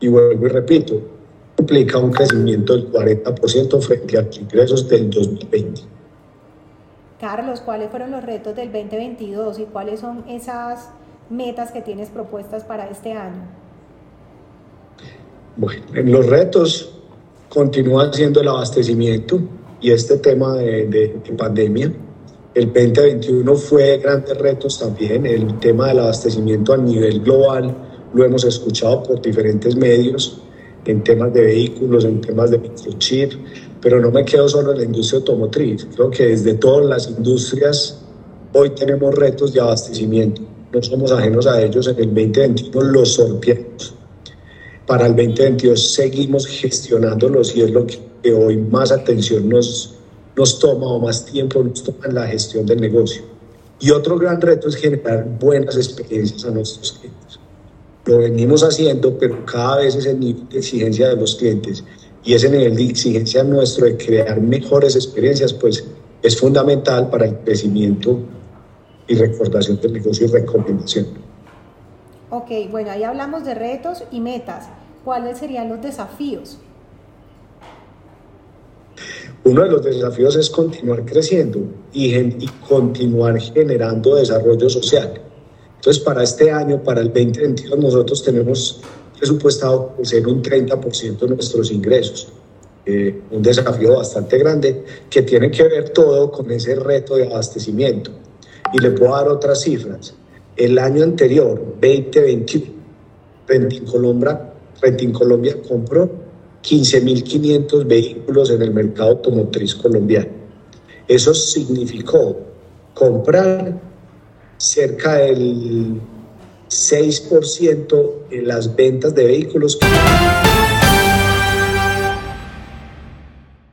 Y vuelvo y repito, implica un crecimiento del 40% frente a los ingresos del 2020. Carlos, ¿cuáles fueron los retos del 2022 y cuáles son esas metas que tienes propuestas para este año? Bueno, en los retos continúa siendo el abastecimiento y este tema de, de pandemia. El 2021 fue grandes retos también, el tema del abastecimiento a nivel global, lo hemos escuchado por diferentes medios, en temas de vehículos, en temas de microchip, pero no me quedo solo en la industria automotriz, creo que desde todas las industrias hoy tenemos retos de abastecimiento, no somos ajenos a ellos, en el 2021 los sorteamos. Para el 2022 seguimos gestionándolos y es lo que hoy más atención nos, nos toma o más tiempo nos toma en la gestión del negocio. Y otro gran reto es generar buenas experiencias a nuestros clientes. Lo venimos haciendo, pero cada vez es el nivel de exigencia de los clientes y ese nivel de exigencia nuestro de crear mejores experiencias, pues es fundamental para el crecimiento y recordación del negocio y recomendación. Ok, bueno, ahí hablamos de retos y metas. ¿Cuáles serían los desafíos? Uno de los desafíos es continuar creciendo y, y, continuar generando desarrollo social. Entonces, para este año, para el 2022, nosotros tenemos presupuestado ser un 30% de nuestros ingresos. Eh, un desafío bastante grande que tiene que ver todo con ese reto de abastecimiento. Y le puedo dar otras cifras. El año anterior, 2021, Renting Colombia, Renting Colombia compró 15.500 vehículos en el mercado automotriz colombiano. Eso significó comprar cerca del 6% en las ventas de vehículos.